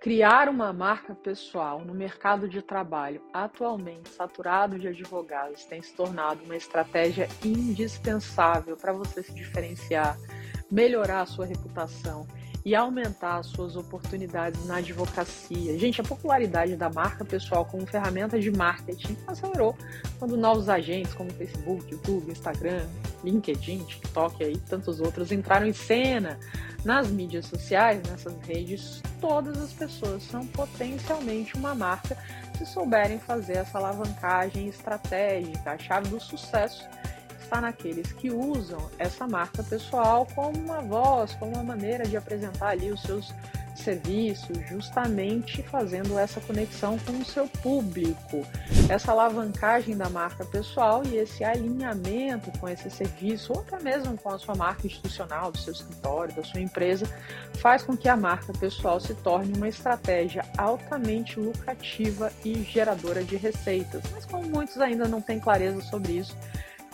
Criar uma marca pessoal no mercado de trabalho atualmente saturado de advogados tem se tornado uma estratégia indispensável para você se diferenciar, melhorar a sua reputação e aumentar as suas oportunidades na advocacia. Gente, a popularidade da marca pessoal como ferramenta de marketing acelerou quando novos agentes como Facebook, YouTube, Instagram, LinkedIn, TikTok e tantos outros entraram em cena nas mídias sociais, nessas redes, todas as pessoas são potencialmente uma marca se souberem fazer essa alavancagem estratégica. A chave do sucesso naqueles que usam essa marca pessoal como uma voz, como uma maneira de apresentar ali os seus serviços, justamente fazendo essa conexão com o seu público. Essa alavancagem da marca pessoal e esse alinhamento com esse serviço, ou até mesmo com a sua marca institucional, do seu escritório, da sua empresa, faz com que a marca pessoal se torne uma estratégia altamente lucrativa e geradora de receitas. Mas como muitos ainda não têm clareza sobre isso,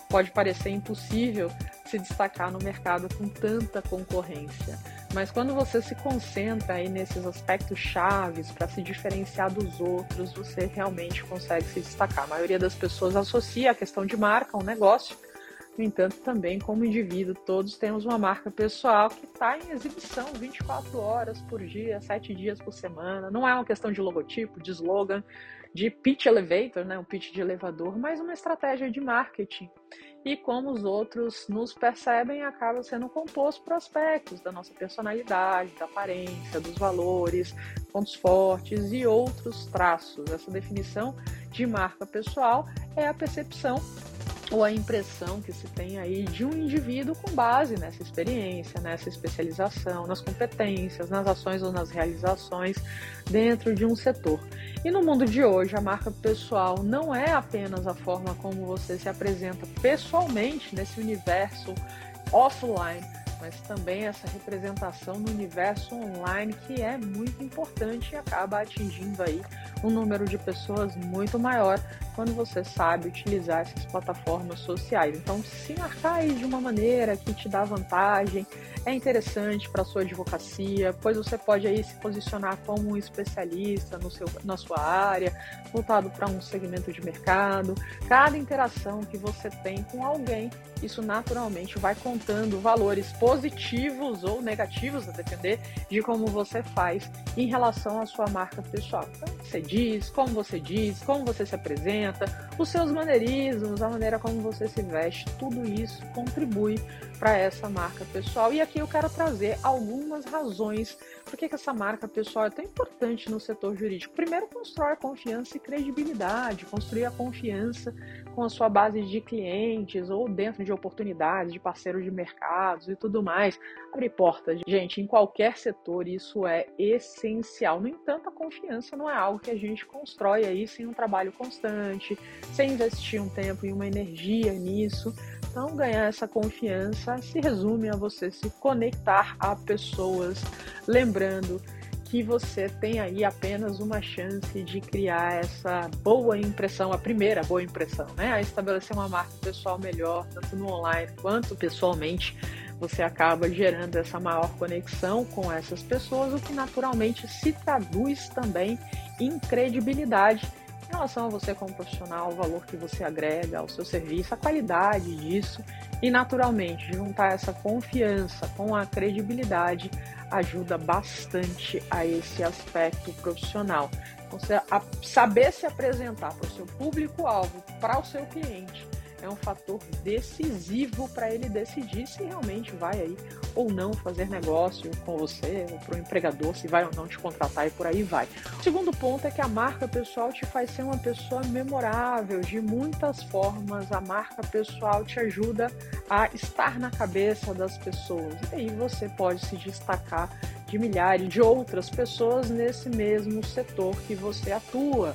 pode parecer impossível se destacar no mercado com tanta concorrência. Mas quando você se concentra aí nesses aspectos chaves para se diferenciar dos outros, você realmente consegue se destacar. A maioria das pessoas associa a questão de marca a um negócio. No entanto, também como indivíduo, todos temos uma marca pessoal que está em exibição 24 horas por dia, 7 dias por semana. Não é uma questão de logotipo, de slogan, de pitch elevator, né, um pitch de elevador, mas uma estratégia de marketing. E como os outros nos percebem, acaba sendo composto por aspectos da nossa personalidade, da aparência, dos valores, pontos fortes e outros traços. Essa definição de marca pessoal é a percepção ou a impressão que se tem aí de um indivíduo com base nessa experiência, nessa especialização, nas competências, nas ações ou nas realizações dentro de um setor. E no mundo de hoje, a marca pessoal não é apenas a forma como você se apresenta pessoalmente nesse universo offline, mas também essa representação no universo online que é muito importante e acaba atingindo aí um número de pessoas muito maior quando você sabe utilizar essas plataformas sociais. Então, se marcar aí de uma maneira que te dá vantagem, é interessante para sua advocacia, pois você pode aí se posicionar como um especialista no seu, na sua área, voltado para um segmento de mercado. Cada interação que você tem com alguém, isso naturalmente vai contando valores positivos ou negativos, a depender de como você faz em relação à sua marca pessoal. Então, você diz, como você diz, como você se apresenta, os seus maneirismos, a maneira como você se veste, tudo isso contribui para essa marca pessoal. E aqui eu quero trazer algumas razões por que essa marca pessoal é tão importante no setor jurídico. Primeiro, constrói confiança e credibilidade, construir a confiança com a sua base de clientes ou dentro de oportunidades, de parceiros de mercados e tudo mais. Abrir portas, gente, em qualquer setor isso é essencial. No entanto, a confiança não é algo que a gente constrói aí sem um trabalho constante, sem investir um tempo e uma energia nisso. Então, ganhar essa confiança se resume a você se conectar a pessoas, lembrando que você tem aí apenas uma chance de criar essa boa impressão, a primeira boa impressão, né? A estabelecer uma marca pessoal melhor, tanto no online quanto pessoalmente. Você acaba gerando essa maior conexão com essas pessoas, o que naturalmente se traduz também em credibilidade em relação a você como profissional, o valor que você agrega ao seu serviço, a qualidade disso e, naturalmente, juntar essa confiança com a credibilidade ajuda bastante a esse aspecto profissional. Você saber se apresentar para o seu público-alvo, para o seu cliente, é um fator decisivo para ele decidir se realmente vai aí ou não fazer negócio com você, ou para o empregador, se vai ou não te contratar e por aí vai. O segundo ponto é que a marca pessoal te faz ser uma pessoa memorável de muitas formas. A marca pessoal te ajuda a estar na cabeça das pessoas. E aí você pode se destacar de milhares de outras pessoas nesse mesmo setor que você atua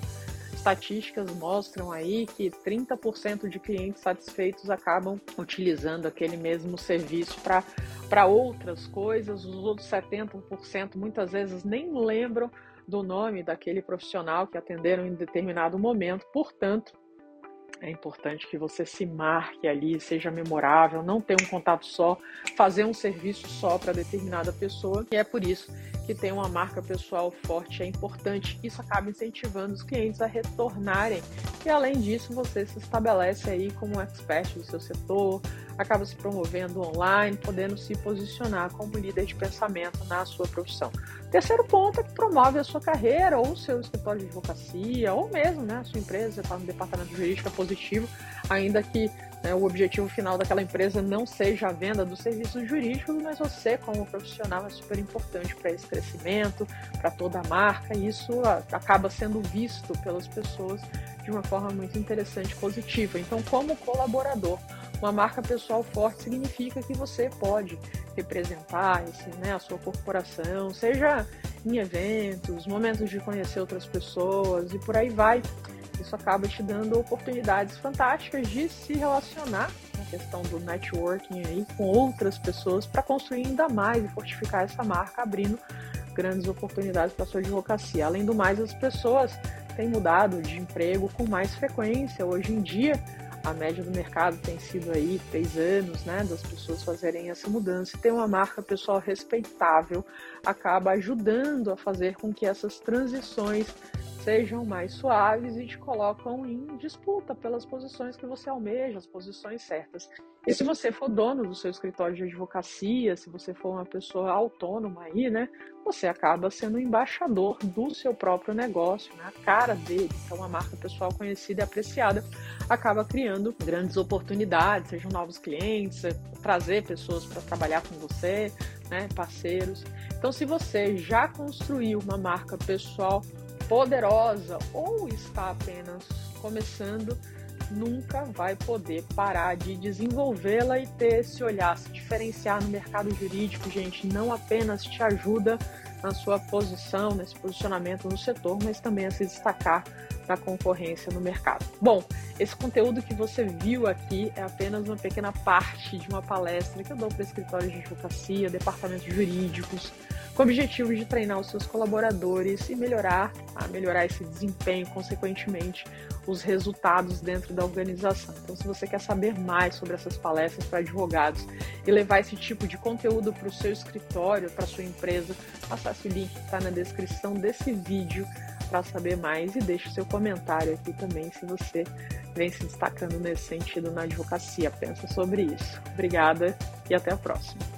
estatísticas mostram aí que 30% de clientes satisfeitos acabam utilizando aquele mesmo serviço para outras coisas, os outros 70% muitas vezes nem lembram do nome daquele profissional que atenderam em determinado momento, portanto, É importante que você se marque ali, seja memorável, não ter um contato só, fazer um serviço só para determinada pessoa. E é por isso que ter uma marca pessoal forte é importante. Isso acaba incentivando os clientes a retornarem. E além disso, você se estabelece aí como um expert do seu setor, acaba se promovendo online, podendo se posicionar como líder de pensamento na sua profissão. Terceiro ponto é que promove a sua carreira ou o seu escritório de advocacia, ou mesmo né, a sua empresa, está no departamento jurídico é positivo, ainda que né, o objetivo final daquela empresa não seja a venda dos serviços jurídicos, mas você, como profissional, é super importante para esse crescimento, para toda a marca, e isso acaba sendo visto pelas pessoas de uma forma muito interessante e positiva. Então, como colaborador, uma marca pessoal forte significa que você pode representar esse, né, a sua corporação, seja em eventos, momentos de conhecer outras pessoas e por aí vai. Isso acaba te dando oportunidades fantásticas de se relacionar na questão do networking aí com outras pessoas para construir ainda mais e fortificar essa marca, abrindo grandes oportunidades para sua advocacia. Além do mais, as pessoas têm mudado de emprego com mais frequência. Hoje em dia, a média do mercado tem sido aí três anos, né, das pessoas fazerem essa mudança. E ter uma marca pessoal respeitável acaba ajudando a fazer com que essas transições sejam mais suaves e te colocam em disputa pelas posições que você almeja, as posições certas. E se você for dono do seu escritório de advocacia, se você for uma pessoa autônoma aí, né, você acaba sendo embaixador do seu próprio negócio, né, a cara dele. Então, uma marca pessoal conhecida e apreciada acaba criando grandes oportunidades, sejam novos clientes, trazer pessoas para trabalhar com você, né, parceiros. Então, se você já construiu uma marca pessoal poderosa ou está apenas começando, nunca vai poder parar de desenvolvê-la e ter esse olhar, se diferenciar no mercado jurídico, gente, não apenas te ajuda na sua posição, nesse posicionamento no setor, mas também a se destacar da concorrência no mercado. Bom, esse conteúdo que você viu aqui é apenas uma pequena parte de uma palestra que eu dou para escritórios de advocacia, departamentos jurídicos, com o objetivo de treinar os seus colaboradores e melhorar, a melhorar esse desempenho, consequentemente, os resultados dentro da organização. Então, se você quer saber mais sobre essas palestras para advogados e levar esse tipo de conteúdo para o seu escritório, para a sua empresa, acesse o link que está na descrição desse vídeo para saber mais e deixe seu comentário aqui também se você vem se destacando nesse sentido na advocacia. Pensa sobre isso. Obrigada e até a próxima.